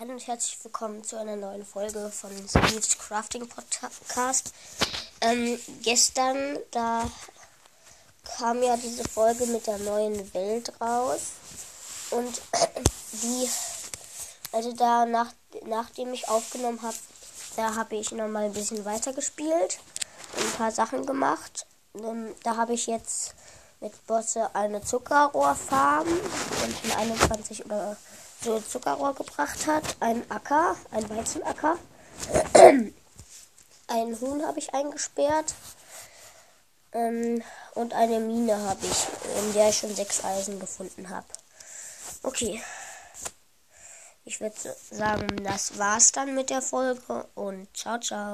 Hallo und herzlich willkommen zu einer neuen Folge von Speed's Crafting Podcast. Ähm, gestern, da kam ja diese Folge mit der neuen Welt raus. Und die, also da, nach, nachdem ich aufgenommen habe, da habe ich nochmal ein bisschen weiter gespielt und ein paar Sachen gemacht. Ähm, da habe ich jetzt mit Bosse eine Zuckerrohrfarm und 21 oder so Zuckerrohr gebracht hat. Ein Acker, ein Weizenacker. ein Huhn habe ich eingesperrt. Ähm, und eine Mine habe ich, in der ich schon sechs Eisen gefunden habe. Okay. Ich würde sagen, das war's dann mit der Folge und ciao, ciao.